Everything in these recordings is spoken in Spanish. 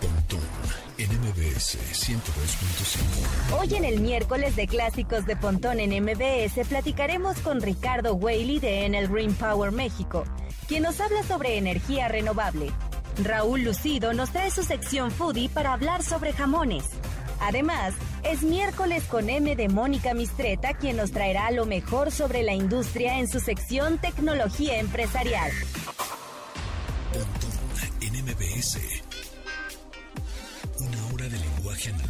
Pontón en MBS 102.5. Hoy en el miércoles de clásicos de Pontón en MBS platicaremos con Ricardo Whaley de Enel Green Power México, quien nos habla sobre energía renovable. Raúl Lucido nos trae su sección Foodie para hablar sobre jamones. Además, es miércoles con M de Mónica Mistreta, quien nos traerá lo mejor sobre la industria en su sección Tecnología Empresarial. Pontón en MBS.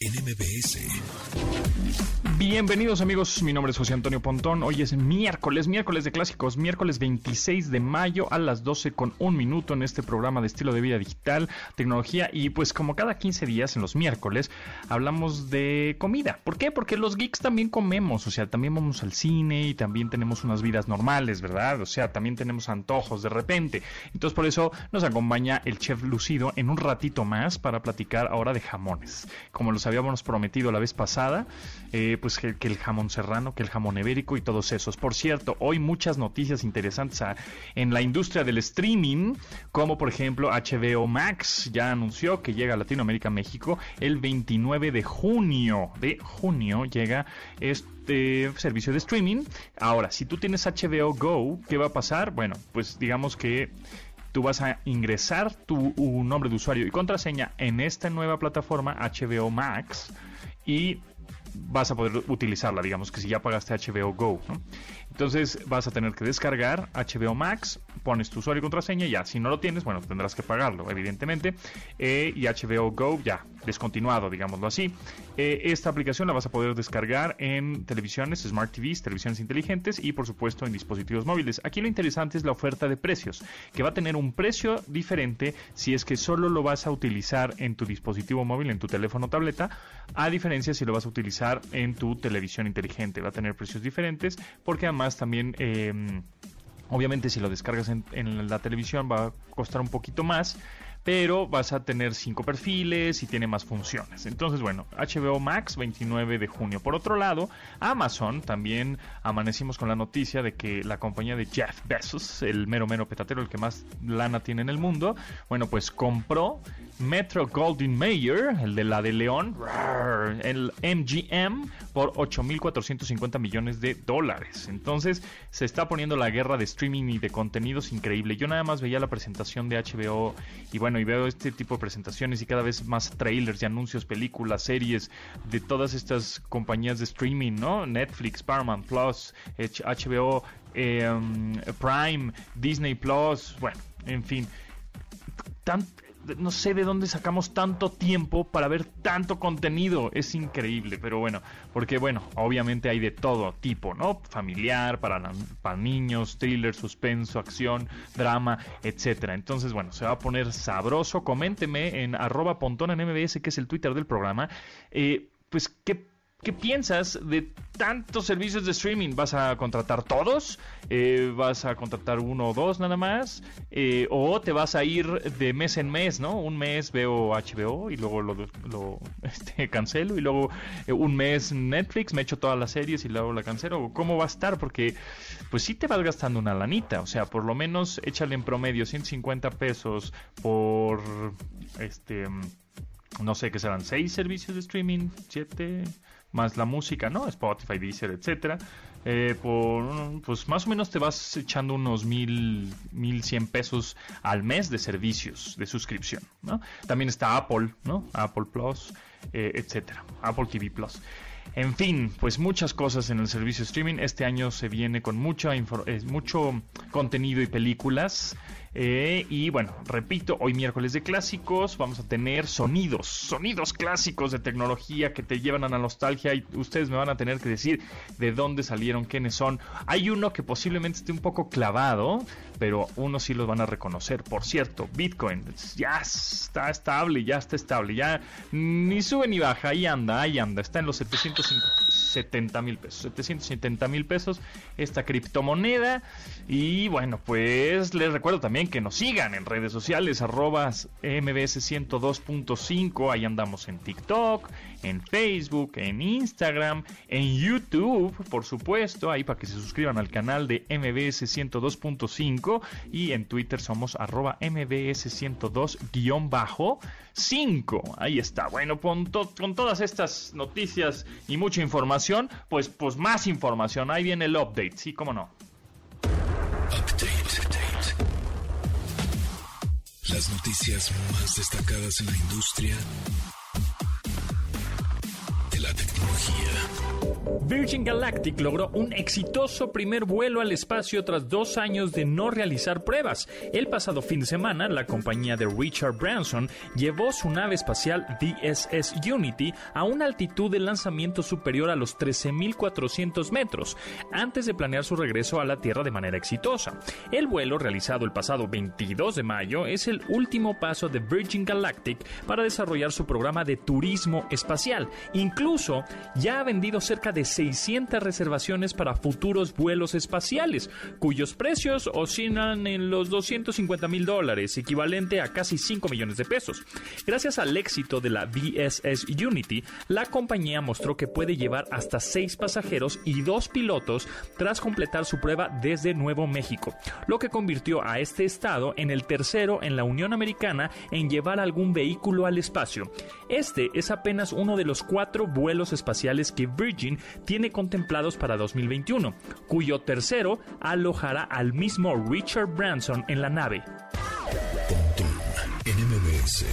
en MBS. Bienvenidos amigos, mi nombre es José Antonio Pontón. Hoy es miércoles, miércoles de clásicos, miércoles 26 de mayo a las 12 con un minuto en este programa de estilo de vida digital, tecnología y pues como cada 15 días en los miércoles hablamos de comida. ¿Por qué? Porque los geeks también comemos, o sea, también vamos al cine y también tenemos unas vidas normales, ¿verdad? O sea, también tenemos antojos de repente. Entonces por eso nos acompaña el chef Lucido en un ratito más para platicar ahora de jamones. Como los habíamos prometido la vez pasada, eh, pues que, el jamón serrano, que el jamón ibérico y todos esos. Por cierto, hoy muchas noticias interesantes a, en la industria del streaming, como por ejemplo HBO Max ya anunció que llega a Latinoamérica, México, el 29 de junio. De junio llega este servicio de streaming. Ahora, si tú tienes HBO Go, ¿qué va a pasar? Bueno, pues digamos que tú vas a ingresar tu nombre de usuario y contraseña en esta nueva plataforma HBO Max y vas a poder utilizarla, digamos que si ya pagaste HBO Go. ¿no? Entonces vas a tener que descargar HBO Max, pones tu usuario y contraseña ya. Si no lo tienes, bueno, tendrás que pagarlo, evidentemente. Eh, y HBO Go ya, descontinuado, digámoslo así. Eh, esta aplicación la vas a poder descargar en televisiones, Smart TVs, televisiones inteligentes y por supuesto en dispositivos móviles. Aquí lo interesante es la oferta de precios, que va a tener un precio diferente si es que solo lo vas a utilizar en tu dispositivo móvil, en tu teléfono o tableta, a diferencia si lo vas a utilizar en tu televisión inteligente. Va a tener precios diferentes porque además también eh, obviamente si lo descargas en, en, la televisión va a costar un poquito más pero vas a tener cinco perfiles y tiene más funciones. Entonces, bueno, HBO Max 29 de junio. Por otro lado, Amazon también amanecimos con la noticia de que la compañía de Jeff Bezos, el mero mero petatero, el que más lana tiene en el mundo, bueno, pues compró Metro Golden Mayer, el de la de León, el MGM, por 8.450 millones de dólares. Entonces, se está poniendo la guerra de streaming y de contenidos increíble. Yo nada más veía la presentación de HBO y bueno, y veo este tipo de presentaciones y cada vez más trailers y anuncios, películas, series de todas estas compañías de streaming, ¿no? Netflix, Paramount Plus, HBO, eh, Prime, Disney Plus, bueno, en fin. No sé de dónde sacamos tanto tiempo para ver tanto contenido. Es increíble, pero bueno, porque bueno, obviamente hay de todo tipo, ¿no? Familiar, para, para niños, thriller, suspenso, acción, drama, etcétera. Entonces, bueno, se va a poner sabroso. Coménteme en arroba pontón en MBS, que es el Twitter del programa. Eh, pues, ¿qué ¿Qué piensas de tantos servicios de streaming? ¿Vas a contratar todos? Eh, ¿Vas a contratar uno o dos nada más? Eh, ¿O te vas a ir de mes en mes, no? Un mes veo HBO y luego lo, este, cancelo y luego eh, un mes Netflix, me echo todas las series y luego la cancelo. ¿Cómo va a estar? Porque pues sí te vas gastando una lanita. O sea, por lo menos échale en promedio 150 pesos por este no sé qué serán, seis servicios de streaming, siete, más la música, ¿no? Spotify, Deezer, etcétera. Eh, pues más o menos te vas echando unos mil, mil cien pesos al mes de servicios de suscripción. También está Apple, ¿no? Apple Plus, eh, etcétera. Apple TV Plus. En fin, pues muchas cosas en el servicio streaming. Este año se viene con mucho, eh, mucho contenido y películas. Eh, y bueno, repito, hoy miércoles de clásicos vamos a tener sonidos, sonidos clásicos de tecnología que te llevan a la nostalgia y ustedes me van a tener que decir de dónde salieron, quiénes son. Hay uno que posiblemente esté un poco clavado, pero uno sí los van a reconocer. Por cierto, Bitcoin ya está estable, ya está estable, ya ni sube ni baja, ahí anda, ahí anda, está en los 750 770 mil pesos. 770 mil pesos esta criptomoneda. Y bueno, pues les recuerdo también que nos sigan en redes sociales, arroba mbs 102.5. Ahí andamos en TikTok, en Facebook, en Instagram, en YouTube, por supuesto, ahí para que se suscriban al canal de MBS 102.5 y en Twitter somos arroba MBS 102-5. Ahí está. Bueno, con, todas estas noticias y mucha información, pues, pues más información. Ahí viene el update, sí, cómo no. Las noticias más destacadas en la industria Virgin Galactic logró un exitoso primer vuelo al espacio tras dos años de no realizar pruebas. El pasado fin de semana, la compañía de Richard Branson llevó su nave espacial DSS Unity a una altitud de lanzamiento superior a los 13.400 metros, antes de planear su regreso a la Tierra de manera exitosa. El vuelo, realizado el pasado 22 de mayo, es el último paso de Virgin Galactic para desarrollar su programa de turismo espacial. Incluso ya ha vendido cerca de 600 reservaciones para futuros vuelos espaciales, cuyos precios oscilan en los 250 mil dólares, equivalente a casi 5 millones de pesos. Gracias al éxito de la VSS Unity, la compañía mostró que puede llevar hasta 6 pasajeros y 2 pilotos tras completar su prueba desde Nuevo México, lo que convirtió a este estado en el tercero en la Unión Americana en llevar algún vehículo al espacio. Este es apenas uno de los cuatro vuelos espaciales que Virgin tiene contemplados para 2021, cuyo tercero alojará al mismo Richard Branson en la nave.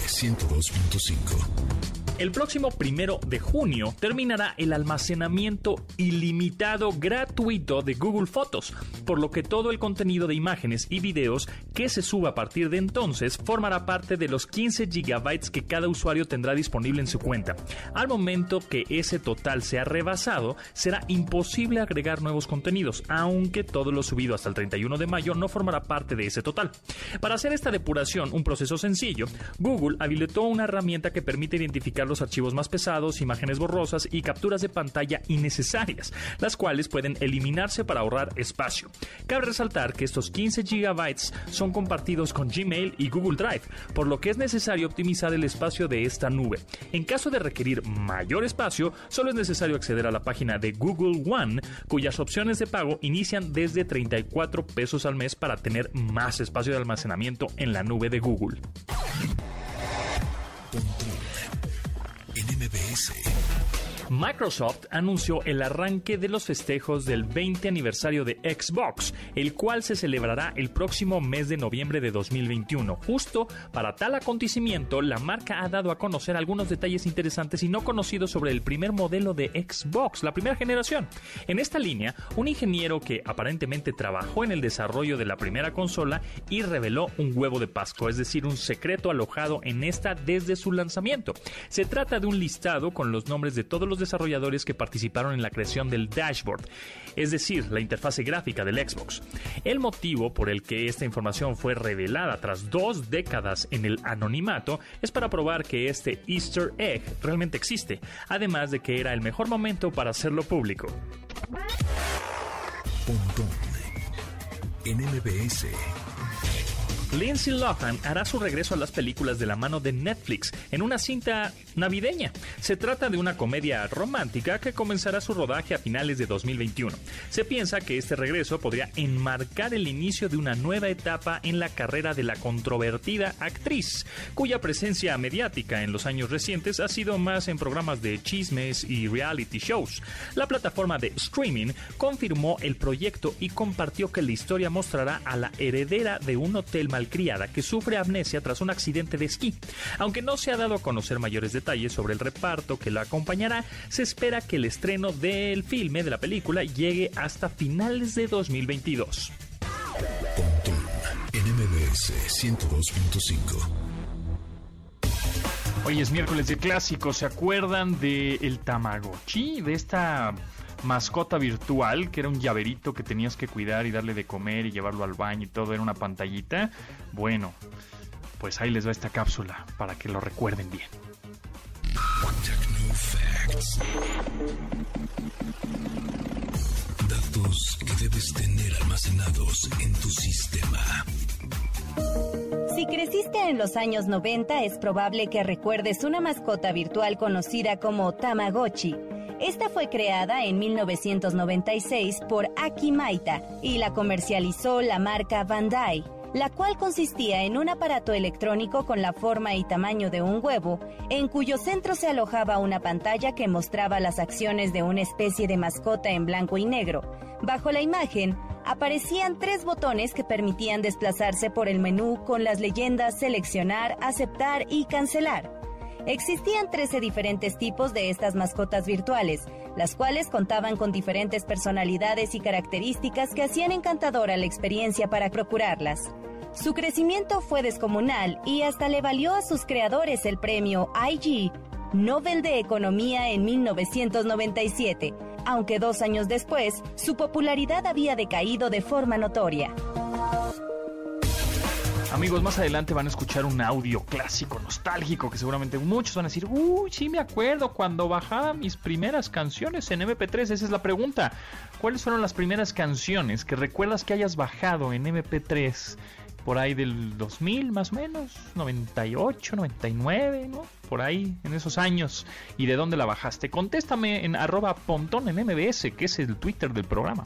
102.5 el próximo primero de junio terminará el almacenamiento ilimitado gratuito de Google Fotos, por lo que todo el contenido de imágenes y videos que se suba a partir de entonces formará parte de los 15 GB que cada usuario tendrá disponible en su cuenta. Al momento que ese total sea rebasado, será imposible agregar nuevos contenidos, aunque todo lo subido hasta el 31 de mayo no formará parte de ese total. Para hacer esta depuración, un proceso sencillo, Google habilitó una herramienta que permite identificar los archivos más pesados, imágenes borrosas y capturas de pantalla innecesarias, las cuales pueden eliminarse para ahorrar espacio. Cabe resaltar que estos 15 GB son compartidos con Gmail y Google Drive, por lo que es necesario optimizar el espacio de esta nube. En caso de requerir mayor espacio, solo es necesario acceder a la página de Google One, cuyas opciones de pago inician desde 34 pesos al mes para tener más espacio de almacenamiento en la nube de Google. NMBS Microsoft anunció el arranque de los festejos del 20 aniversario de Xbox, el cual se celebrará el próximo mes de noviembre de 2021. Justo para tal acontecimiento, la marca ha dado a conocer algunos detalles interesantes y no conocidos sobre el primer modelo de Xbox, la primera generación. En esta línea, un ingeniero que aparentemente trabajó en el desarrollo de la primera consola y reveló un huevo de Pascua, es decir, un secreto alojado en esta desde su lanzamiento. Se trata de un listado con los nombres de todos los desarrolladores que participaron en la creación del dashboard, es decir, la interfase gráfica del Xbox. El motivo por el que esta información fue revelada tras dos décadas en el anonimato es para probar que este Easter egg realmente existe, además de que era el mejor momento para hacerlo público. Lindsay Lohan hará su regreso a las películas de la mano de Netflix en una cinta navideña. Se trata de una comedia romántica que comenzará su rodaje a finales de 2021. Se piensa que este regreso podría enmarcar el inicio de una nueva etapa en la carrera de la controvertida actriz, cuya presencia mediática en los años recientes ha sido más en programas de chismes y reality shows. La plataforma de streaming confirmó el proyecto y compartió que la historia mostrará a la heredera de un hotel mal criada que sufre amnesia tras un accidente de esquí. Aunque no se ha dado a conocer mayores detalles sobre el reparto que la acompañará, se espera que el estreno del filme de la película llegue hasta finales de 2022. NMBS 102.5 Hoy es miércoles de clásicos. ¿Se acuerdan de el Tamagotchi? De esta mascota virtual, que era un llaverito que tenías que cuidar y darle de comer y llevarlo al baño y todo, era una pantallita. Bueno, pues ahí les va esta cápsula para que lo recuerden bien. Datos. Datos que debes tener almacenados en tu sistema. Si creciste en los años 90, es probable que recuerdes una mascota virtual conocida como Tamagotchi. Esta fue creada en 1996 por Aki Maita y la comercializó la marca Bandai la cual consistía en un aparato electrónico con la forma y tamaño de un huevo, en cuyo centro se alojaba una pantalla que mostraba las acciones de una especie de mascota en blanco y negro. Bajo la imagen aparecían tres botones que permitían desplazarse por el menú con las leyendas seleccionar, aceptar y cancelar. Existían 13 diferentes tipos de estas mascotas virtuales, las cuales contaban con diferentes personalidades y características que hacían encantadora la experiencia para procurarlas. Su crecimiento fue descomunal y hasta le valió a sus creadores el premio IG Nobel de Economía en 1997, aunque dos años después su popularidad había decaído de forma notoria. Amigos, más adelante van a escuchar un audio clásico, nostálgico, que seguramente muchos van a decir, uy, sí me acuerdo cuando bajaba mis primeras canciones en MP3. Esa es la pregunta. ¿Cuáles fueron las primeras canciones que recuerdas que hayas bajado en MP3? Por ahí del 2000 más o menos, 98, 99, ¿no? Por ahí, en esos años. ¿Y de dónde la bajaste? Contéstame en arroba pontón en MBS, que es el Twitter del programa.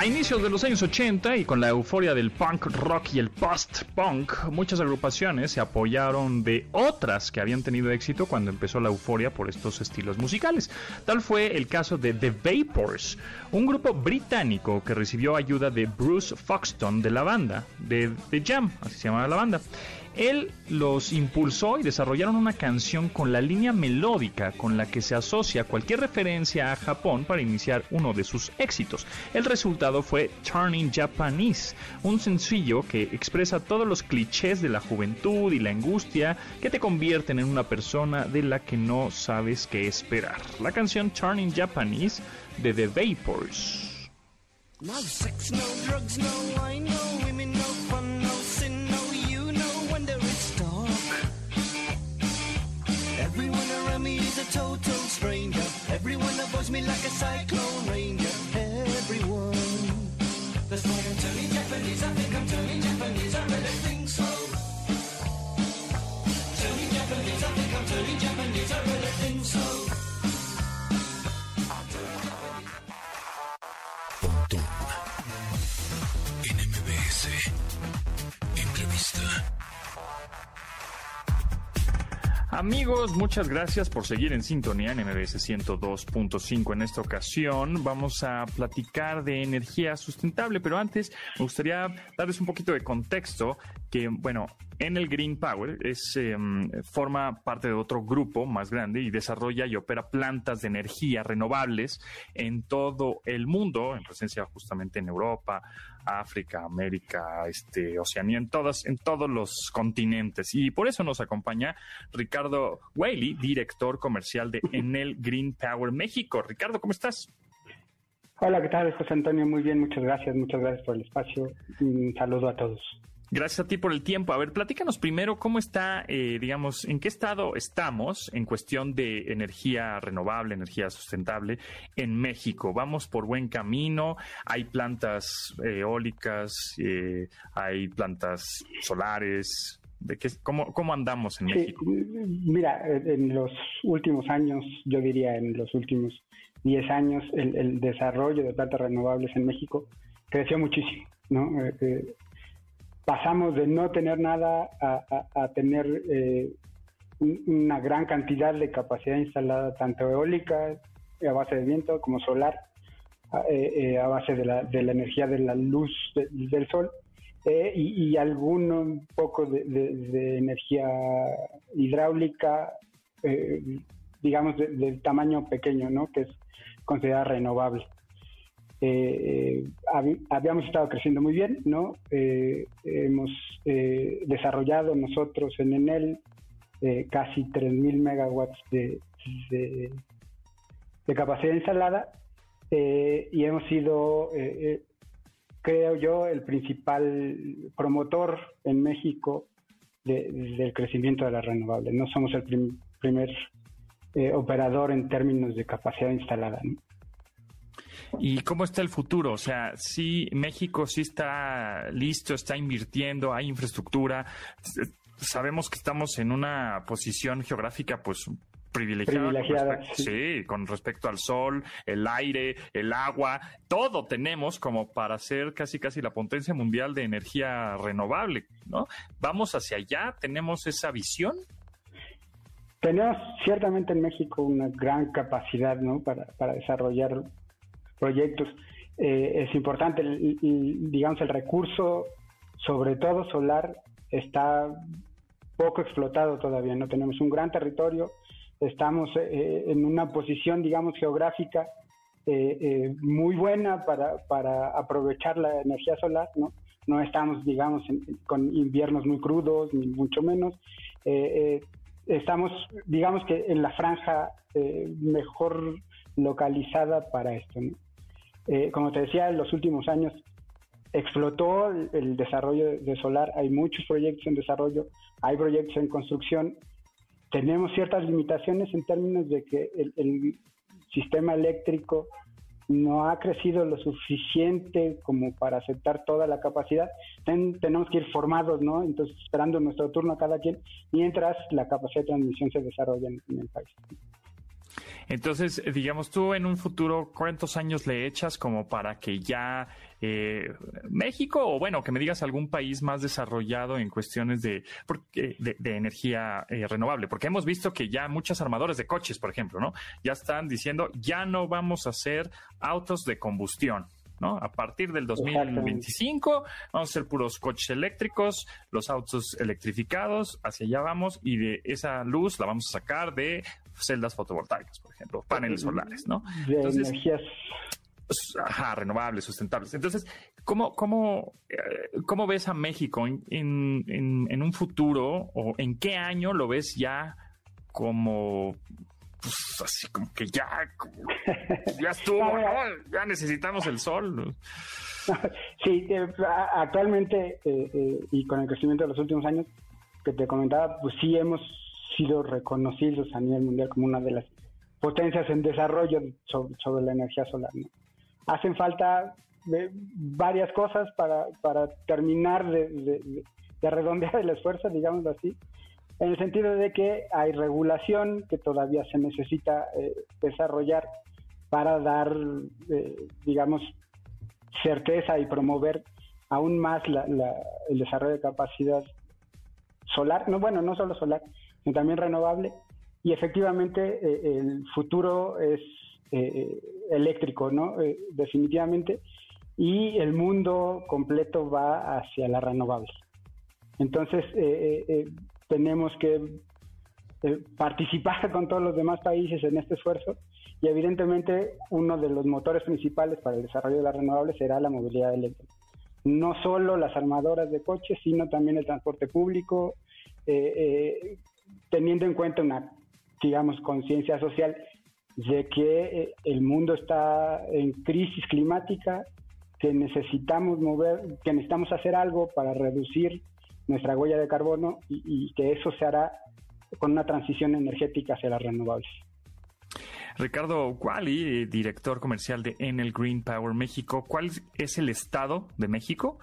A inicios de los años 80 y con la euforia del punk rock y el post-punk, muchas agrupaciones se apoyaron de otras que habían tenido éxito cuando empezó la euforia por estos estilos musicales. Tal fue el caso de The Vapors, un grupo británico que recibió ayuda de Bruce Foxton de la banda, de The Jam, así se llamaba la banda. Él los impulsó y desarrollaron una canción con la línea melódica con la que se asocia cualquier referencia a Japón para iniciar uno de sus éxitos. El resultado fue Turning Japanese, un sencillo que expresa todos los clichés de la juventud y la angustia que te convierten en una persona de la que no sabes qué esperar. La canción Turning Japanese de The Vapors. Total stranger. Everyone avoids me like a cyclone ranger. Everyone. That's why I'm turning Japanese. I'm Amigos, muchas gracias por seguir en sintonía en MBS 102.5. En esta ocasión vamos a platicar de energía sustentable, pero antes me gustaría darles un poquito de contexto que, bueno, en el Green Power es, em, forma parte de otro grupo más grande y desarrolla y opera plantas de energía renovables en todo el mundo, en presencia justamente en Europa, África, América, este, Oceanía, en todas, en todos los continentes. Y por eso nos acompaña Ricardo Whaley, director comercial de Enel Green Power México. Ricardo, ¿cómo estás? Hola, ¿qué tal, José Antonio? Muy bien, muchas gracias, muchas gracias por el espacio. Un saludo a todos. Gracias a ti por el tiempo. A ver, platícanos primero cómo está, eh, digamos, en qué estado estamos en cuestión de energía renovable, energía sustentable en México. ¿Vamos por buen camino? ¿Hay plantas eólicas? Eh, ¿Hay plantas solares? ¿De qué, cómo, ¿Cómo andamos en México? Mira, en los últimos años, yo diría en los últimos 10 años, el, el desarrollo de plantas renovables en México creció muchísimo, ¿no? Eh, eh pasamos de no tener nada a, tener eh, una gran cantidad de capacidad instalada, tanto eólica, a base de viento, como solar, a base de la, de la energía de la luz del sol eh, y, algún un poco de, energía hidráulica, eh, digamos, del tamaño pequeño, ¿no? Que es considerada renovable. Eh, habíamos estado creciendo muy bien, ¿no? hemos desarrollado nosotros en Enel casi 3.000 megawatts de, de, de capacidad instalada y hemos sido creo yo, el principal promotor en México del crecimiento de las renovables. No somos el primer eh, operador en términos de capacidad instalada. ¿Y cómo está el futuro? O sea, si México sí está listo, está invirtiendo, hay infraestructura. Sabemos que estamos en una posición geográfica pues privilegiada. sí, con respecto al sol, el aire, el agua, todo tenemos como para ser casi casi la potencia mundial de energía renovable, ¿no? Vamos hacia allá, tenemos esa visión. Tenemos ciertamente en México una gran capacidad, ¿no? Para, para desarrollar proyectos. Eh, es importante, digamos, el recurso, sobre todo solar, está poco explotado todavía, ¿no? Tenemos un gran territorio, estamos eh, en una posición, digamos, geográfica eh, eh, muy buena para, para, aprovechar la energía solar, ¿no? No estamos, digamos, con inviernos muy crudos, ni mucho menos. estamos, digamos que en la franja mejor localizada para esto. Como te decía, en los últimos años explotó el desarrollo de solar, hay muchos proyectos en desarrollo, hay proyectos en construcción tenemos ciertas limitaciones en términos de que el, sistema eléctrico no ha crecido lo suficiente como para aceptar toda la capacidad. tenemos que ir formados, ¿no? Entonces, esperando nuestro turno a cada quien, mientras la capacidad de transmisión se desarrolla en el país. Entonces, digamos, tú en un futuro, ¿cuántos años le echas como para que ya eh, México o bueno, que me digas algún país más desarrollado en cuestiones de, de, energía eh, renovable? Porque hemos visto que ya muchas armadoras de coches, por ejemplo, ¿no? Ya están diciendo, ya no vamos a hacer autos de combustión. ¿No? A partir del 2025 vamos a ser puros coches eléctricos, los autos electrificados, hacia allá vamos y de esa luz la vamos a sacar de celdas fotovoltaicas, por ejemplo, paneles solares, ¿no? De energías Ajá, renovables, sustentables. Entonces, ¿cómo, cómo, eh, cómo ves a México en, en, un futuro o en qué año lo ves ya como pues así como que ya, ya estuvo, Ya necesitamos el sol. Sí, eh, actualmente eh, y con el crecimiento de los últimos años que te comentaba, pues sí hemos sido reconocidos a nivel mundial como una de las potencias en desarrollo sobre, la energía solar. Hacen falta eh, varias cosas para, para terminar de, redondear el esfuerzo, digamos así, en el sentido de que hay regulación que todavía se necesita eh, desarrollar para dar, eh, digamos, certeza y promover aún más el desarrollo de capacidad solar, no bueno, no solo solar, sino también renovable. Y efectivamente eh, el futuro es eh, eléctrico, ¿no? Eh, definitivamente. Y el mundo completo va hacia la renovable. Entonces tenemos que participar con todos los demás países en este esfuerzo y evidentemente uno de los motores principales para el desarrollo de la renovable será la movilidad eléctrica. No solo las armadoras de coches, sino también el transporte público, eh, teniendo en cuenta una, digamos, conciencia social de que eh, el mundo está en crisis climática, que necesitamos mover, que necesitamos hacer algo para reducir nuestra huella de carbono y, que eso se hará con una transición energética hacia las renovables. Ricardo Quali, director comercial de Enel Green Power México, ¿cuál es el estado de México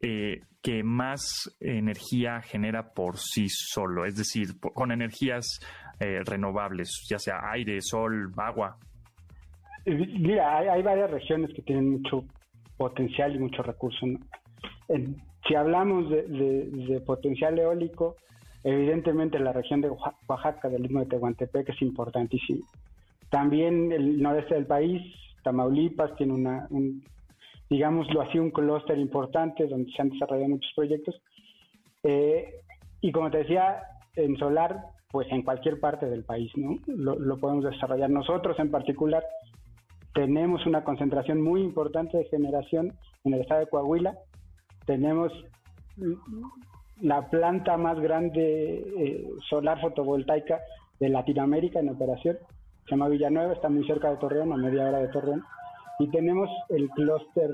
eh, que más energía genera por sí solo, es decir, con energías eh, renovables, ya sea aire, sol, agua. Mira, hay, varias regiones que tienen mucho potencial y mucho recurso. Si hablamos de, potencial eólico, evidentemente la región de Oaxaca, del mismo de Tehuantepec, es importantísimo. También el noreste del país, Tamaulipas tiene una, un, digámoslo así, un clúster importante donde se han desarrollado muchos proyectos. Eh, y como te decía, en solar, pues en cualquier parte del país, ¿no? Lo, lo podemos desarrollar. Nosotros en particular tenemos una concentración muy importante de generación en el estado de Coahuila. Tenemos la planta más grande eh, solar fotovoltaica de Latinoamérica en operación. Se llama Villanueva, está muy cerca de Torreón, a media hora de Torreón. Y tenemos el clúster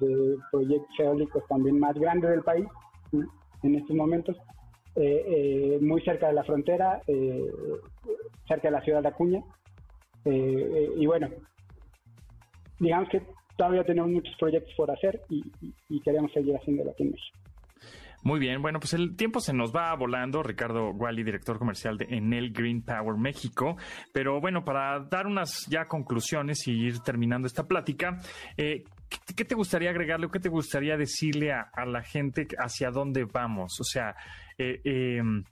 de proyectos eólicos también más grande del país en estos momentos, eh, eh, muy cerca de la frontera, cerca de la ciudad de Acuña. y bueno, digamos que todavía tenemos muchos proyectos por hacer y, queremos seguir haciéndolo aquí en México. Muy bien, bueno, pues el tiempo se nos va volando. Ricardo Wally, director comercial de Enel Green Power México. Pero bueno, para dar unas ya conclusiones y ir terminando esta plática, eh, ¿qué, te gustaría agregarle o qué te gustaría decirle a, la gente hacia dónde vamos? O sea, eh, em,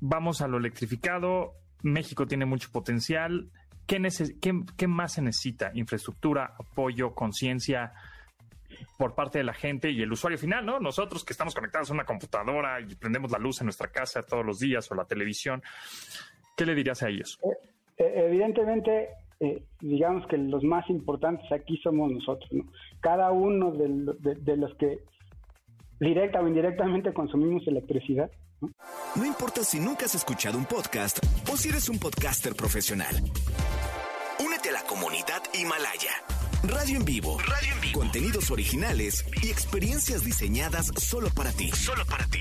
vamos a lo electrificado, México tiene mucho potencial. ¿Qué, más se necesita? Infraestructura, apoyo, conciencia por parte de la gente y el usuario final, ¿no? Nosotros que estamos conectados a una computadora y prendemos la luz en nuestra casa todos los días o la televisión, ¿qué le dirías a ellos? Eh, eh, evidentemente, eh, digamos que los más importantes aquí somos nosotros, ¿no? Cada uno de, los que directa o indirectamente consumimos electricidad. ¿no? No importa si nunca has escuchado un podcast o si eres un podcaster profesional. Únete a la comunidad Himalaya. Radio en vivo. Radio en vivo. Contenidos originales y experiencias diseñadas solo para ti. Solo para ti.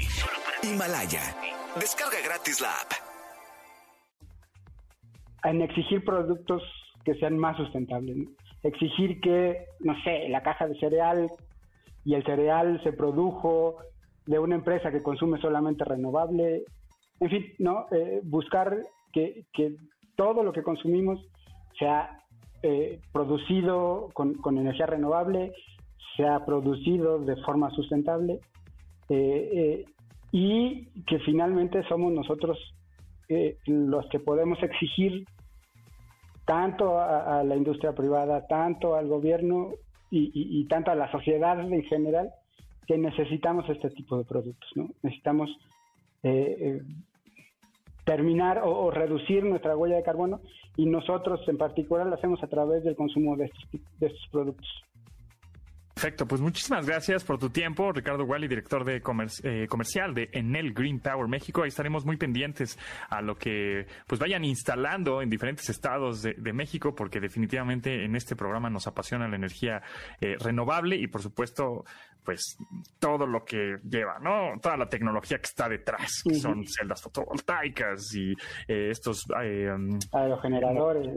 Himalaya. Descarga gratis la app. En exigir productos que sean más sustentables. Exigir que, no sé, la caja de cereal y el cereal se produjo de una empresa que consume solamente renovable. En fin, ¿no? Eh, buscar que, que todo lo que consumimos sea eh, producido con, energía renovable, se ha producido de forma sustentable eh, y que finalmente somos nosotros los que podemos exigir tanto a, la industria privada, tanto al gobierno y, tanto a la sociedad en general que necesitamos este tipo de productos. ¿no? Necesitamos terminar o, reducir nuestra huella de carbono y nosotros en particular lo hacemos a través del consumo de estos, de estos productos. Perfecto, pues muchísimas gracias por tu tiempo, Ricardo Wally, director de eh, comercial de Enel Green Power México. Ahí estaremos muy pendientes a lo que pues vayan instalando en diferentes estados de, México, porque definitivamente en este programa nos apasiona la energía eh, renovable y por supuesto pues todo lo que lleva, ¿no? Toda la tecnología que está detrás, que son celdas fotovoltaicas y eh, estos um, aerogeneradores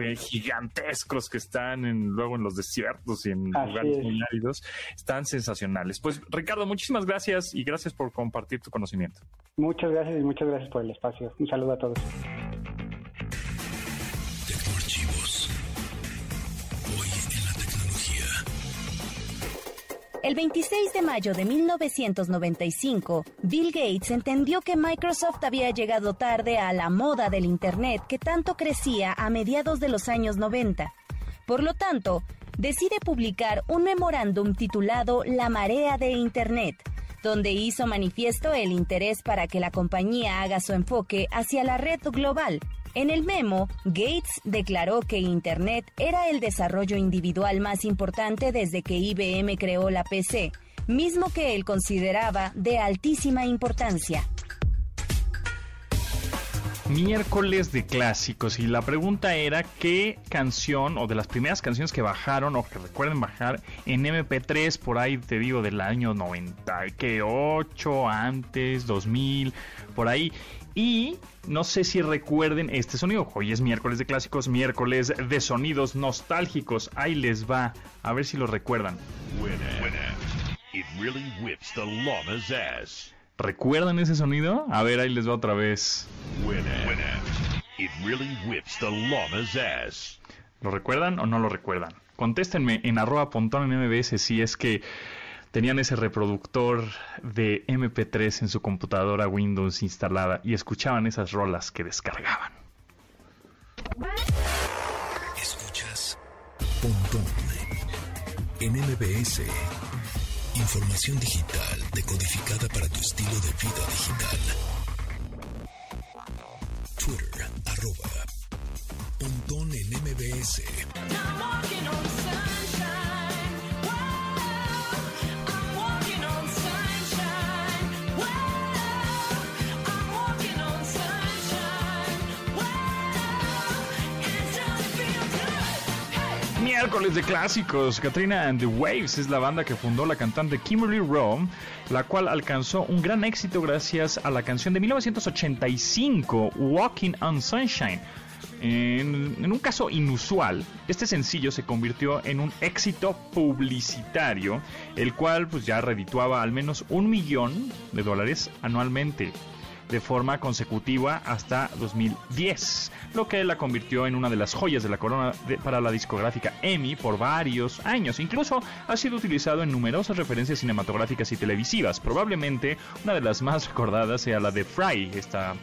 eh, gigantescos que están en, luego en los desiertos y en lugares muy áridos, están sensacionales. Pues Ricardo, muchísimas gracias y gracias por compartir tu conocimiento. Muchas gracias y muchas gracias por el espacio. Un saludo a todos. El 26 de mayo de 1995, Bill Gates entendió que Microsoft había llegado tarde a la moda del Internet que tanto crecía a mediados de los años 90. Por lo tanto, decide publicar un memorándum titulado La marea de Internet, donde hizo manifiesto el interés para que la compañía haga su enfoque hacia la red global en el memo, Gates declaró que Internet era el desarrollo individual más importante desde que IBM creó la PC, mismo que él consideraba de altísima importancia. Miércoles de clásicos y la pregunta era qué canción o de las primeras canciones que bajaron o que recuerden bajar en MP3 por ahí te digo del año 98 antes 2000 por ahí y no sé si recuerden este sonido. Hoy es miércoles de clásicos, miércoles de sonidos nostálgicos. Ahí les va. A ver si lo recuerdan. ¿Recuerdan ese sonido? A ver, ahí les va otra vez. ¿Lo recuerdan o no lo recuerdan? Contéstenme en arroba pontón en MBS si es que tenían ese reproductor de MP3 en su computadora Windows instalada y escuchaban esas rolas que descargaban. Escuchas Pontón en MBS. Información digital decodificada para tu estilo de vida digital. Twitter, arroba Pontón en MBS. Miércoles de clásicos. Katrina and the Waves es la banda que fundó la cantante Kimberly Rome, la cual alcanzó un gran éxito gracias a la canción de 1985, Walking on Sunshine. En, un caso inusual, este sencillo se convirtió en un éxito publicitario, el cual pues ya redituaba al menos un millón de dólares anualmente de forma consecutiva hasta 2010, lo que la convirtió en una de las joyas de la corona para la discográfica EMI por varios años. Incluso ha sido utilizado en numerosas referencias cinematográficas y televisivas. Probablemente una de las más recordadas sea la de Fry, esta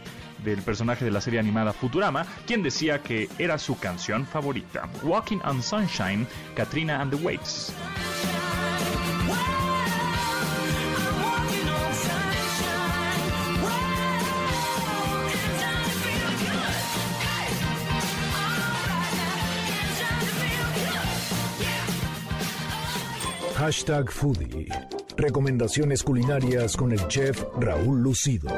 del personaje de la serie animada Futurama, quien decía que era su canción favorita. Walking on Sunshine, Katrina and the Waves. Hashtag Foodie. Recomendaciones culinarias con el chef Raúl Lucido.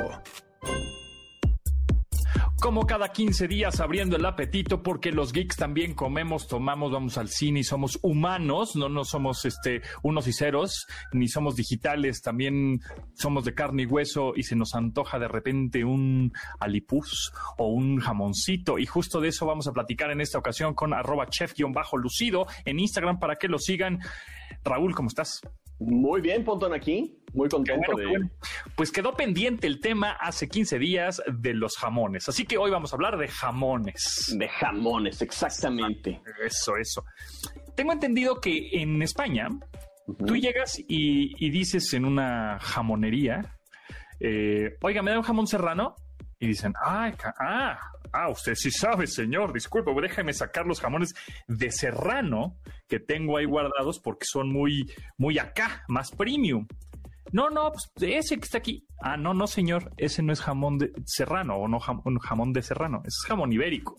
Como cada 15 días abriendo el apetito porque los geeks también comemos, tomamos, vamos al cine y somos humanos, no no somos este unos y ceros, ni somos digitales, también somos de carne y hueso y se nos antoja de repente un alipuz o un jamoncito y justo de eso vamos a platicar en esta ocasión con arroba chef-lucido en Instagram para que lo sigan. Raúl, ¿cómo estás? Muy bien, Pontón aquí. Muy contento bueno, de. Bueno. Pues quedó pendiente el tema hace 15 días de los jamones. Así que hoy vamos a hablar de jamones. De jamones, exactamente. Eso, eso. Tengo entendido que en España uh -huh. tú llegas y, y, dices en una jamonería, eh, oiga, ¿me da un jamón serrano? Y dicen, ah, ah, ah, usted sí sabe, señor, disculpe, déjeme sacar los jamones de serrano que tengo ahí guardados porque son muy, muy acá, más premium. No, no, pues ese que está aquí. Ah, no, no, señor, ese no es jamón de serrano o no jamón, jamón de serrano, es jamón ibérico.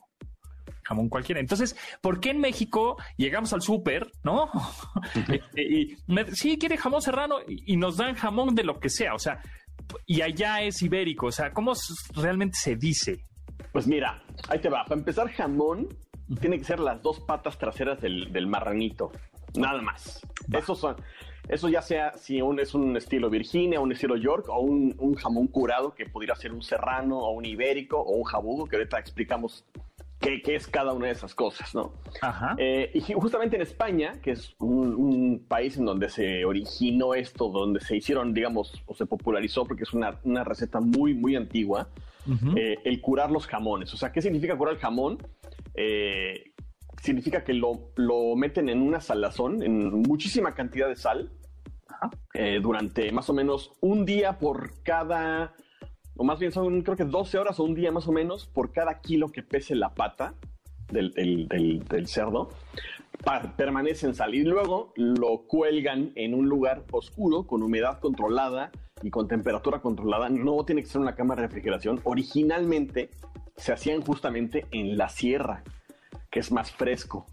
Jamón cualquiera. Entonces, ¿por qué en México llegamos al súper, no? y, me, sí, quiere jamón serrano y, y nos dan jamón de lo que sea. O sea, y allá es ibérico. O sea, ¿cómo realmente se dice? Pues mira, ahí te va. Para empezar, jamón tiene que ser las dos patas traseras del, del marranito. Nada más. Eso son. Eso ya sea si un, es un estilo Virginia, un estilo York o un, un, jamón curado que pudiera ser un serrano o un ibérico o un jabugo, que ahorita explicamos qué, qué es cada una de esas cosas, ¿no? Ajá. Eh, y justamente en España, que es un, un, país en donde se originó esto, donde se hicieron, digamos, o se popularizó, porque es una, una receta muy, muy antigua, uh -huh. eh, el curar los jamones. O sea, ¿qué significa curar el jamón? Eh, significa que lo, lo, meten en una salazón, en muchísima cantidad de sal, eh, durante más o menos un día por cada, o más bien son creo que 12 horas o un día más o menos por cada kilo que pese la pata del, del, cerdo, permanece en sal y luego lo cuelgan en un lugar oscuro con humedad controlada y con temperatura controlada. No tiene que ser una cámara de refrigeración. Originalmente se hacían justamente en la sierra que es más fresco.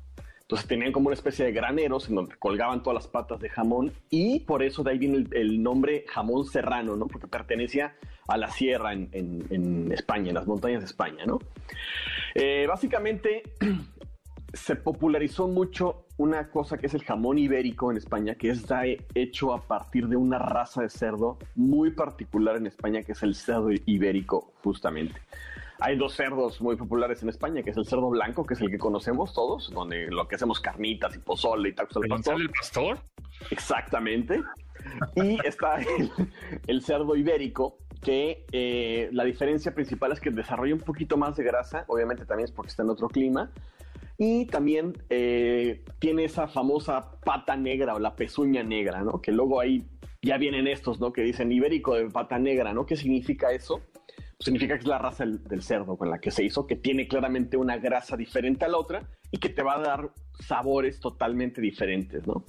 Entonces tenían como una especie de graneros en donde colgaban todas las patas de jamón y por eso de ahí viene el, nombre jamón serrano, ¿no? Porque pertenecía a la sierra en España, en las montañas de España, ¿no? Eh, básicamente se popularizó mucho una cosa que es el jamón ibérico en España, que está hecho a partir de una raza de cerdo muy particular en España, que es el cerdo ibérico, justamente. Hay dos cerdos muy populares en España, que es el cerdo blanco, que es el que conocemos todos, donde lo que hacemos carnitas y pozole y tacos al pastor. el pastor? Exactamente. Y está el, el cerdo ibérico, que eh, la diferencia principal es que desarrolla un poquito más de grasa, obviamente también es porque está en otro clima, y también eh, tiene esa famosa pata negra o la pezuña negra, ¿no? Que luego ahí ya vienen estos, ¿no? Que dicen ibérico de pata negra, ¿no? ¿Qué significa eso? Significa que es la raza del, cerdo con la que se hizo, que tiene claramente una grasa diferente a la otra y que te va a dar sabores totalmente diferentes, ¿no?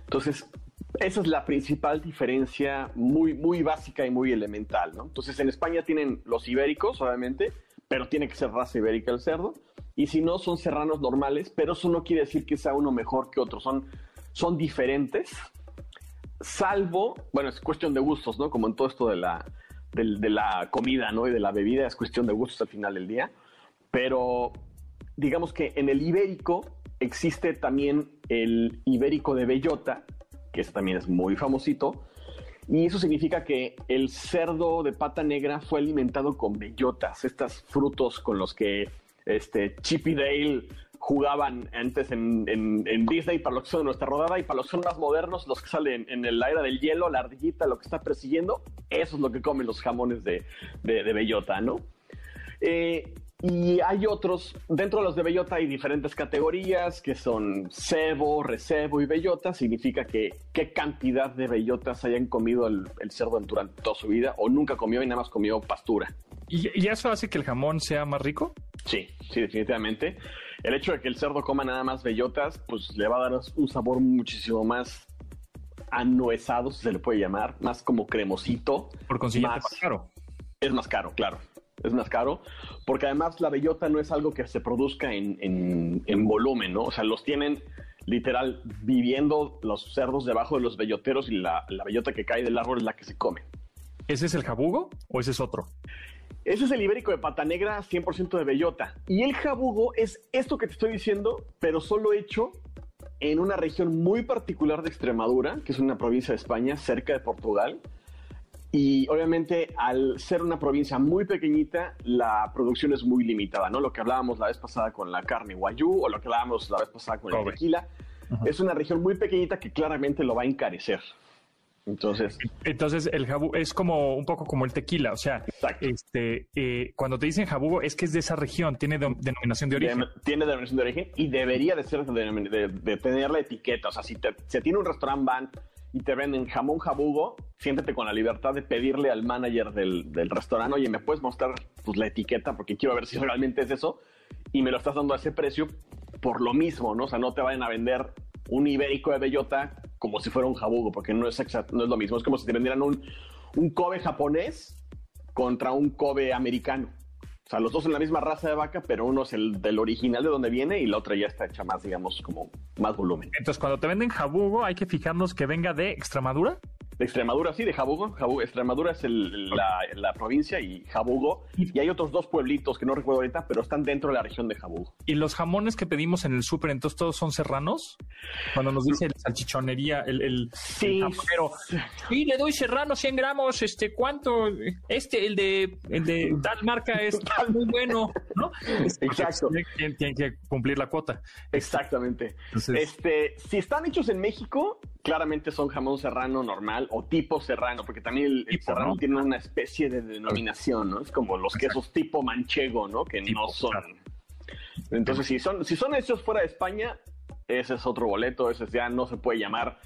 Entonces, esa es la principal diferencia muy, muy básica y muy elemental, ¿no? Entonces, en España tienen los ibéricos, obviamente, pero tiene que ser raza ibérica el cerdo. Y si no, son serranos normales, pero eso no quiere decir que sea uno mejor que otro. Son, son diferentes, salvo, bueno, es cuestión de gustos, ¿no? Como en todo esto de la, de, de la comida, ¿no? Y de la bebida, es cuestión de gustos al final del día. Pero digamos que en el ibérico existe también el ibérico de bellota, que ese también es muy famosito. Y eso significa que el cerdo de pata negra fue alimentado con bellotas, estos frutos con los que este, Chip y Dale jugaban antes en, en- en Disney para los que son de nuestra rodada y para los que son más modernos, los que salen en el era del hielo, la ardillita, lo que está persiguiendo, eso es lo que comen los jamones de, de- de bellota, ¿no? Eh, y hay otros, dentro de los de bellota hay diferentes categorías que son cebo, recebo y bellota. Significa que qué cantidad de bellotas hayan comido el, el cerdo durante toda su vida o nunca comió y nada más comió pastura. ¿Y, y eso hace que el jamón sea más rico? Sí, sí, definitivamente. El hecho de que el cerdo coma nada más bellotas, pues le va a dar un sabor muchísimo más anuezado, si se le puede llamar, más como cremosito. Por consiguiente, Más. más caro. Es más caro, claro. Es más caro, porque además la bellota no es algo que se produzca en, en- en volumen, ¿no? O sea, los tienen literal viviendo los cerdos debajo de los belloteros y la, la bellota que cae del árbol es la que se come. ¿Ese es el jabugo o ese es otro? Ese es el ibérico de pata negra 100% de bellota. Y el jabugo es esto que te estoy diciendo, pero solo hecho en una región muy particular de Extremadura, que es una provincia de España, cerca de Portugal. Y obviamente al ser una provincia muy pequeñita, la producción es muy limitada, ¿no? Lo que hablábamos la vez pasada con la carne guayú o lo que hablábamos la vez pasada con el Kobe. tequila, es una región muy pequeñita que claramente lo va a encarecer. Entonces, Entonces, el jabugo es como un poco como el tequila. O sea, Exacto. este, eh, cuando te dicen jabugo es que es de esa región, tiene de- denominación de origen. De- tiene denominación de origen y debería de ser de, de- tener la etiqueta. O sea, si, te, si tiene un restaurante van y te venden jamón jabugo, siéntete con la libertad de pedirle al manager del, del restaurante, oye, ¿me puedes mostrar pues, la etiqueta? Porque quiero ver si realmente es eso. Y me lo estás dando a ese precio por lo mismo, ¿no? O sea, no te vayan a vender un ibérico de bellota como si fuera un jabugo, porque no es, exact- no es lo mismo. Es como si te vendieran un, un Kobe japonés contra un Kobe americano. O sea, los dos son la misma raza de vaca, pero uno es el del original de donde viene y la otra ya está hecha más, digamos, como más volumen. Entonces, cuando te venden jabugo, hay que fijarnos que venga de Extremadura. De Extremadura, sí, de Jabugo. Jabugo- Extremadura es el- la, la provincia y Jabugo. Y hay otros dos pueblitos que no recuerdo ahorita, pero están dentro de la región de Jabugo. Y los jamones que pedimos en el súper, entonces todos son serranos. Cuando nos dice el salchichonería, el, el, Sí. el jamonero, sí, le doy serrano 100 gramos, este, ¿cuánto? Este, el de, el de tal marca es muy bueno, ¿no? Es porque Exacto. Tienen, tienen que cumplir la cuota. Exactamente. Entonces- Este, si están hechos en México, claramente son jamón serrano normal o tipo serrano, porque también el, serrano ¿no? tiene una especie de denominación, ¿no? Es como los quesos tipo manchego, ¿no? Que Tipo, no son. claro. Entonces, si son, si son hechos fuera de España, ese es otro boleto, ese ya no se puede llamar.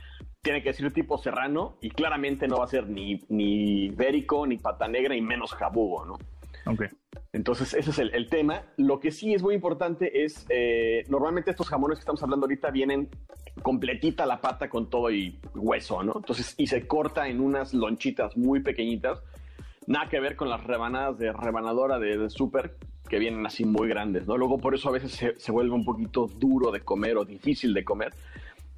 Tiene que decir tipo serrano y claramente no va a ser ni, ni ibérico, ni pata negra, y menos jabugo, ¿no? Ok. Entonces, ese es el, el tema. Lo que sí es muy importante es, eh, normalmente estos jamones que estamos hablando ahorita vienen completita la pata con todo y hueso, ¿no? Entonces, y se corta en unas lonchitas muy pequeñitas. Nada que ver con las rebanadas de rebanadora de, de súper que vienen así muy grandes, ¿no? Luego por eso a veces se, se vuelve un poquito duro de comer o difícil de comer.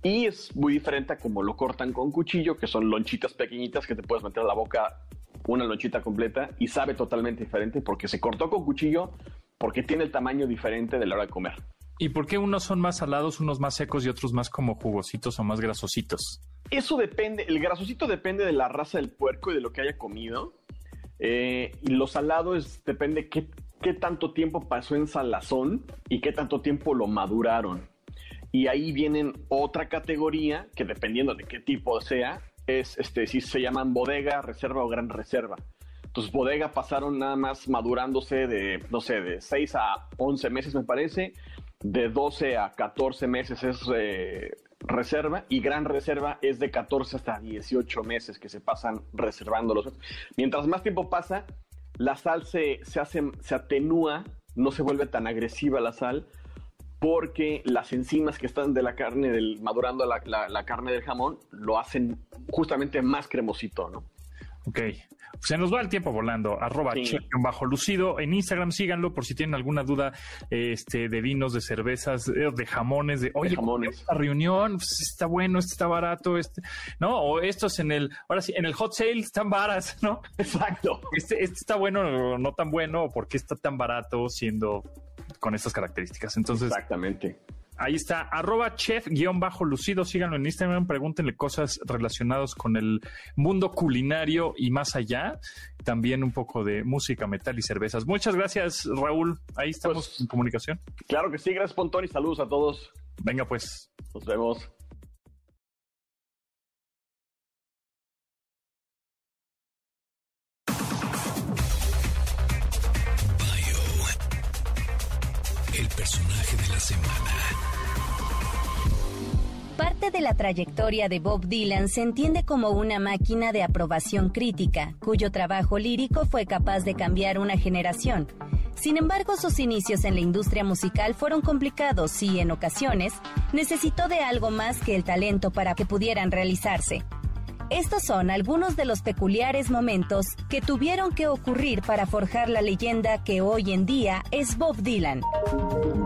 Y es muy diferente a como lo cortan con cuchillo, que son lonchitas pequeñitas que te puedes meter a la boca una lonchita completa y sabe totalmente diferente porque se cortó con cuchillo, porque tiene el tamaño diferente de la hora de comer. ¿Y por qué unos son más salados, unos más secos y otros más como jugositos o más grasositos? Eso depende, el grasosito depende de la raza del puerco y de lo que haya comido. Eh, y lo salado es, depende qué, qué tanto tiempo pasó en salazón y qué tanto tiempo lo maduraron. Y ahí vienen otra categoría que dependiendo de qué tipo sea, es este, si se llaman bodega, reserva o gran reserva. Entonces, bodega pasaron nada más madurándose de, no sé, de 6 a 11 meses, me parece. De 12 a 14 meses es eh, reserva. Y gran reserva es de 14 hasta 18 meses que se pasan reservando los. Mientras más tiempo pasa, la sal se, se, hace, se atenúa, no se vuelve tan agresiva la sal, porque las enzimas que están de la carne, del, madurando la, la- la carne del jamón, lo hacen justamente más cremosito, ¿no? Ok. Se nos va el tiempo volando. Arroba Sí. chef-bajo lucido. En Instagram síganlo por si tienen alguna duda este, de vinos, de cervezas, eh, de jamones, de oye, jamones. esta reunión pues, está bueno, este está barato, este, ¿no? O estos en el, ahora sí, en el hot sale están varas, ¿no? Exacto. Este, este está bueno o no tan bueno, o por qué está tan barato siendo con estas características. Entonces, Exactamente. Ahí está, arroba chef-lucido, síganlo en Instagram, pregúntenle cosas relacionadas con el mundo culinario y más allá. También un poco de música, metal y cervezas. Muchas gracias, Raúl. Ahí estamos Pues- en comunicación. Claro que sí, gracias Pontón y saludos a todos. Venga, pues. Nos vemos. Parte de la trayectoria de Bob Dylan se entiende como una máquina de aprobación crítica, cuyo trabajo lírico fue capaz de cambiar una generación. Sin embargo, sus inicios en la industria musical fueron complicados y, en ocasiones, necesitó de algo más que el talento para que pudieran realizarse. Estos son algunos de los peculiares momentos que tuvieron que ocurrir para forjar la leyenda que hoy en día es Bob Dylan.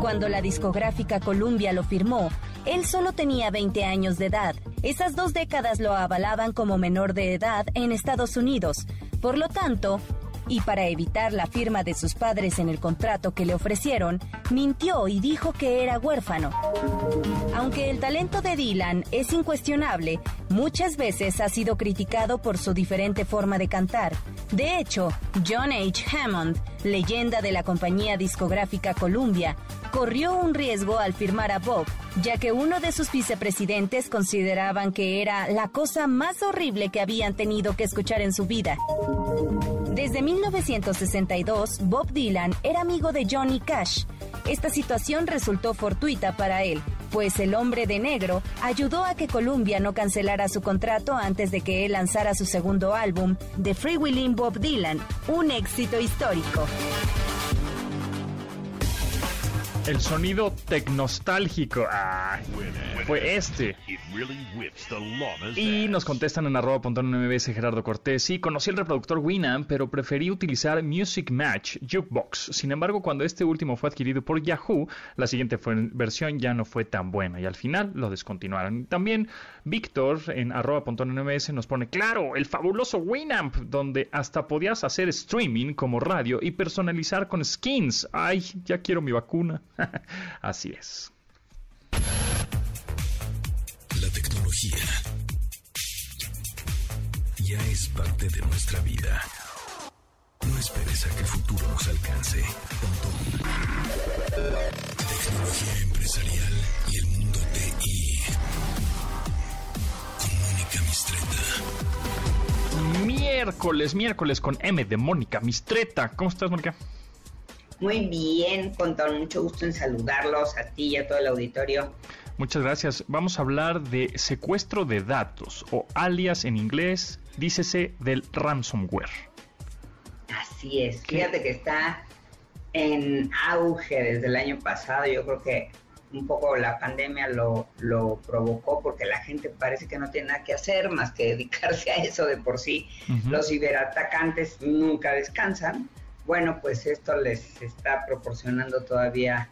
Cuando la discográfica Columbia lo firmó, él solo tenía 20 años de edad. Esas dos décadas lo avalaban como menor de edad en Estados Unidos. Por lo tanto, y para evitar la firma de sus padres en el contrato que le ofrecieron, mintió y dijo que era huérfano. Aunque el talento de Dylan es incuestionable, muchas veces ha sido criticado por su diferente forma de cantar. De hecho, John H. Hammond, leyenda de la compañía discográfica Columbia, corrió un riesgo al firmar a Bob, ya que uno de sus vicepresidentes consideraban que era la cosa más horrible que habían tenido que escuchar en su vida. Desde 1962, Bob Dylan era amigo de Johnny Cash. Esta situación resultó fortuita para él, pues el hombre de negro ayudó a que Columbia no cancelara su contrato antes de que él lanzara su segundo álbum, The Free Willing Bob Dylan, un éxito histórico. El sonido tecnostálgico. Ay, fue este. Y nos contestan en arroba pontón MBS Gerardo Cortés. Sí, conocí el reproductor Winamp, pero preferí utilizar Music Match Jukebox. Sin embargo, cuando este último fue adquirido por Yahoo, la siguiente versión ya no fue tan buena y al final lo descontinuaron. También Víctor en arroba pontón MBS nos pone, claro, el fabuloso Winamp, donde hasta podías hacer streaming como radio y personalizar con skins. Ay, ya quiero mi vacuna. Así es. La tecnología ya es parte de nuestra vida. No esperes a que el futuro nos alcance. Tecnología empresarial Miércoles, miércoles con M de Mónica Mistreta. ¿Cómo estás, Mónica? Muy bien, con todo mucho gusto en saludarlos a ti y a todo el auditorio. Muchas gracias. Vamos a hablar de secuestro de datos o alias en inglés, dícese del ransomware. Así es, ¿Qué? fíjate que está en auge desde el año pasado. Yo creo que un poco la pandemia lo, lo provocó porque la gente parece que no tiene nada que hacer más que dedicarse a eso de por sí. Los ciberatacantes nunca descansan. Bueno, pues esto les está proporcionando todavía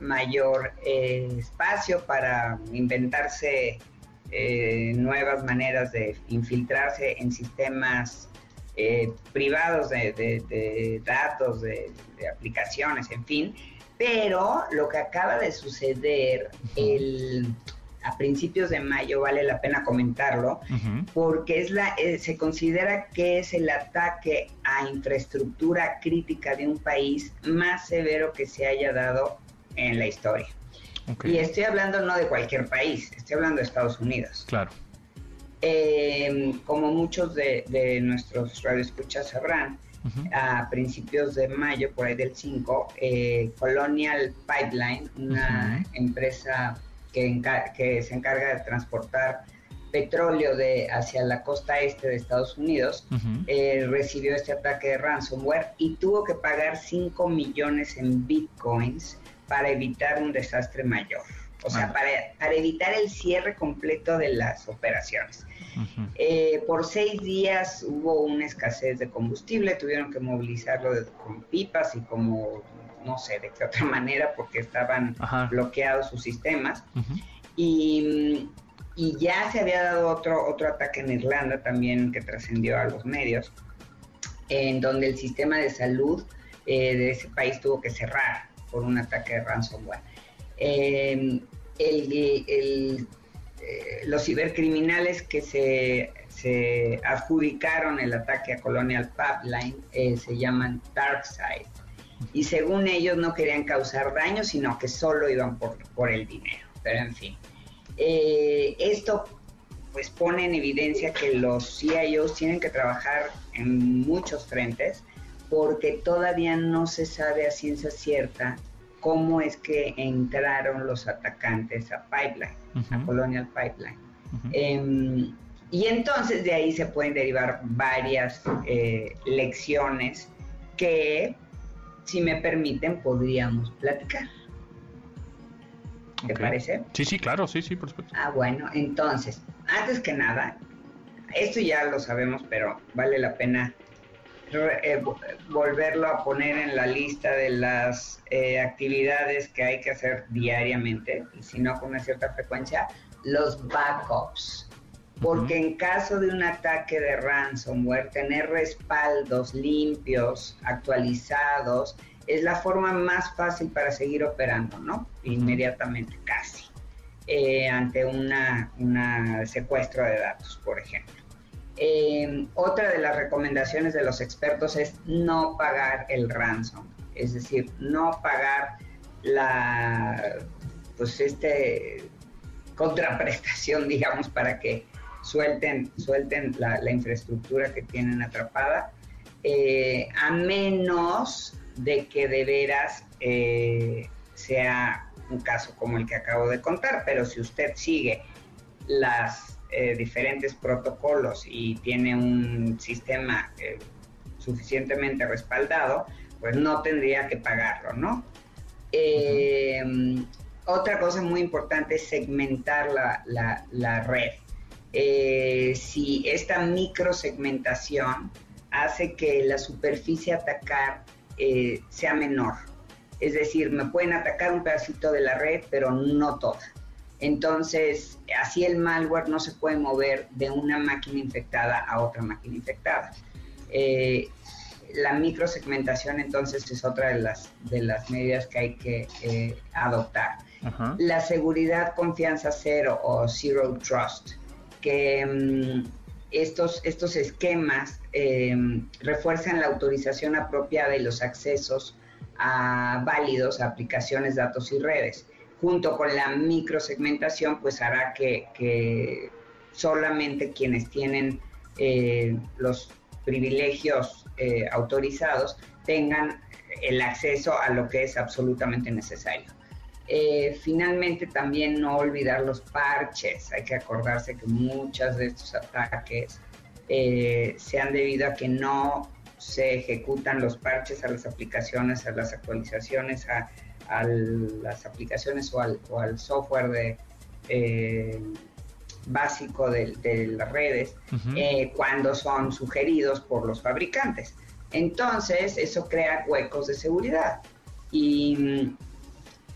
mayor eh, espacio para inventarse eh, nuevas maneras de infiltrarse en sistemas eh, privados de, de- de datos, de, de aplicaciones, en fin. Pero lo que acaba de suceder el, a principios de mayo, vale la pena comentarlo, porque es la, eh, se considera que es el ataque a infraestructura crítica de un país más severo que se haya dado en la historia. Y estoy hablando no de cualquier país, estoy hablando de Estados Unidos. Claro. Eh, como muchos de, de nuestros radioescuchas sabrán, A principios de mayo, por ahí del 5, eh, Colonial Pipeline, una empresa que se encarga de transportar petróleo de hacia la costa este de Estados Unidos eh, recibió este ataque de ransomware y tuvo que pagar 5 millones en bitcoins para evitar un desastre mayor. O sea, para, para, evitar el cierre completo de las operaciones. Eh, por seis días hubo una escasez de combustible, tuvieron que movilizarlo con pipas y como no sé de qué otra manera porque estaban bloqueados sus sistemas. y, y, ya se había dado otro, otro ataque en Irlanda también que trascendió a los medios, en donde el sistema de salud eh, de ese país tuvo que cerrar por un ataque de ransomware. El, eh, los cibercriminales que se, adjudicaron el ataque a Colonial Pipeline eh, se llaman DarkSide. Y según ellos no querían causar daño, sino que solo iban por, por el dinero. Pero en fin, eh, esto pues pone en evidencia que los CIOs tienen que trabajar en muchos frentes porque todavía no se sabe a ciencia cierta cómo es que entraron los atacantes a Pipeline, a Colonial Pipeline. Em, y entonces de ahí se pueden derivar varias eh, lecciones que, si me permiten, podríamos platicar. ¿Te parece? Sí, sí, claro, sí, sí, por supuesto. Ah, bueno, entonces, antes que nada, esto ya lo sabemos, pero vale la pena eh, volverlo a poner en la lista de las eh, actividades que hay que hacer diariamente, y si no con una cierta frecuencia, los backups. Porque en caso de un ataque de ransomware, tener respaldos limpios, actualizados, es la forma más fácil para seguir operando, ¿no? Inmediatamente, casi, eh, ante una, una secuestro de datos, por ejemplo. Em, otra de las recomendaciones de los expertos es no pagar el ransom, es decir, no pagar la, pues este contraprestación, digamos, para que suelten, suelten la, infraestructura que tienen atrapada, eh, a menos de que de veras eh, sea un caso como el que acabo de contar, pero si usted sigue las eh, diferentes protocolos y tiene un sistema eh, suficientemente respaldado, pues no tendría que pagarlo, ¿no? Eh, otra cosa muy importante es segmentar la, la red. si esta microsegmentación hace que la superficie a atacar sea menor, es decir, me pueden atacar un pedacito de la red, pero no toda. Entonces, así el malware no se puede mover de una máquina infectada a otra máquina infectada. Eh, la microsegmentación entonces es otra de las, de las medidas que hay que eh, adoptar. La seguridad confianza cero o zero trust, que mm, estos, estos esquemas em, refuerzan la autorización apropiada y los accesos a válidos a aplicaciones, datos y redes junto con la microsegmentación, pues hará que, solamente quienes tienen eh, los privilegios eh, autorizados tengan el acceso a lo que es absolutamente necesario. Eh, finalmente, también no olvidar los parches. Hay que acordarse que muchos de estos ataques se han debido a que no se ejecutan los parches a las aplicaciones, a las actualizaciones, a a las aplicaciones o al, software de, eh, básico de, las redes eh, cuando son sugeridos por los fabricantes. Entonces, eso crea huecos de seguridad. Y mm,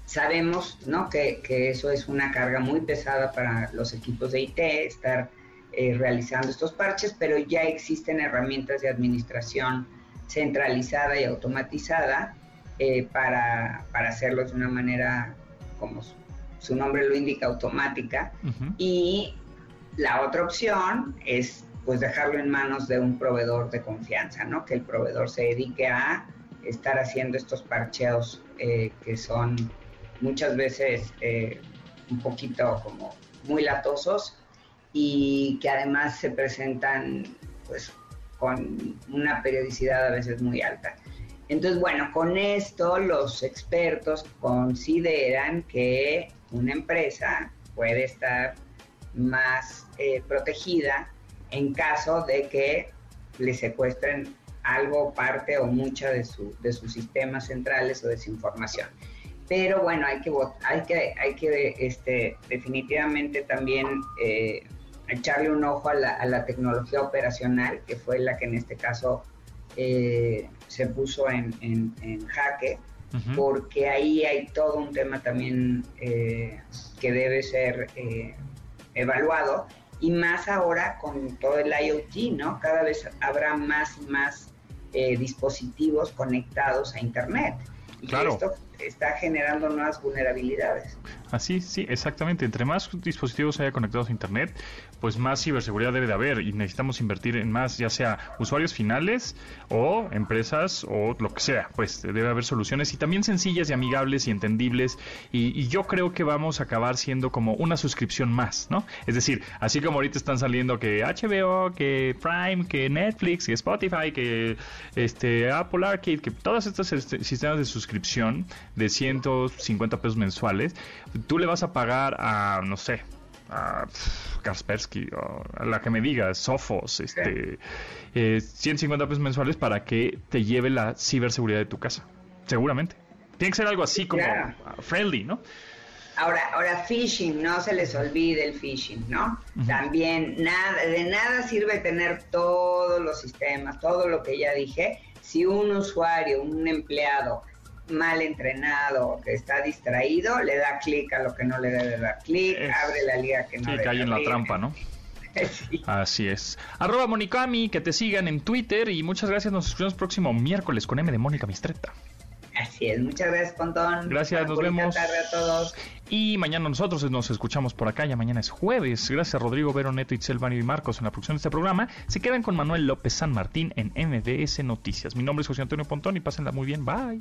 sabemos ¿no? que, eso es una carga muy pesada para los equipos de IT, estar eh, realizando estos parches, pero ya existen herramientas de administración centralizada y automatizada eh, para, para, hacerlo de una manera, como su, nombre lo indica, automática. Y la otra opción es pues dejarlo en manos de un proveedor de confianza, ¿no? Que el proveedor se dedique a estar haciendo estos parcheos eh, que son muchas veces eh, un poquito como muy latosos y que además se presentan pues con una periodicidad a veces muy alta. Entonces, bueno, con esto los expertos consideran que una empresa puede estar más eh, protegida en caso de que le secuestren algo, parte o mucha de, su, de sus sistemas centrales o de su información. Pero bueno, hay que, hay que, hay que este, definitivamente también eh, echarle un ojo a la, a la, tecnología operacional, que fue la que en este caso eh, se puso en, en, en jaque, porque ahí hay todo un tema también eh, que debe ser eh, evaluado y más ahora con todo el IoT, ¿no? Cada vez habrá más y más eh, dispositivos conectados a Internet. Y claro. esto está generando nuevas vulnerabilidades. Así, sí, exactamente. Entre más dispositivos haya conectados a Internet, pues más ciberseguridad debe de haber y necesitamos invertir en más, ya sea usuarios finales o empresas o lo que sea. Pues debe haber soluciones y también sencillas y amigables y entendibles. Y, yo creo que vamos a acabar siendo como una suscripción más, ¿no? Es decir, así como ahorita están saliendo que HBO, que Prime, que Netflix, que Spotify, que este Apple Arcade, que todos estos sistemas de suscripción de 150 pesos mensuales, tú le vas a pagar a, no sé, a Kaspersky, o a la que me diga, Sophos, este, eh, 150 pesos mensuales para que te lleve la ciberseguridad de tu casa. Seguramente. Tiene que ser algo así como Claro. friendly, ¿no? Ahora, ahora phishing, no se les olvide el phishing, ¿no? También nada, de nada sirve tener todos los sistemas, todo lo que ya dije, si un usuario, un empleado mal entrenado, que está distraído, le da clic a lo que no le debe dar clic, abre la liga que no Sí, debe cae en la trampa, ¿no? Sí. Así es. Arroba Monicami, que te sigan en Twitter y muchas gracias. Nos escuchamos próximo miércoles con M de Mónica Mistreta. Así es, muchas gracias, Pontón. Gracias, Una nos vemos. tarde a todos. Y mañana nosotros nos escuchamos por acá, ya mañana es jueves. Gracias a Rodrigo, Vero, Neto, Itzel, Mario y Marcos en la producción de este programa. Se quedan con Manuel López San Martín en MBS Noticias. Mi nombre es José Antonio Pontón y pásenla muy bien. Bye.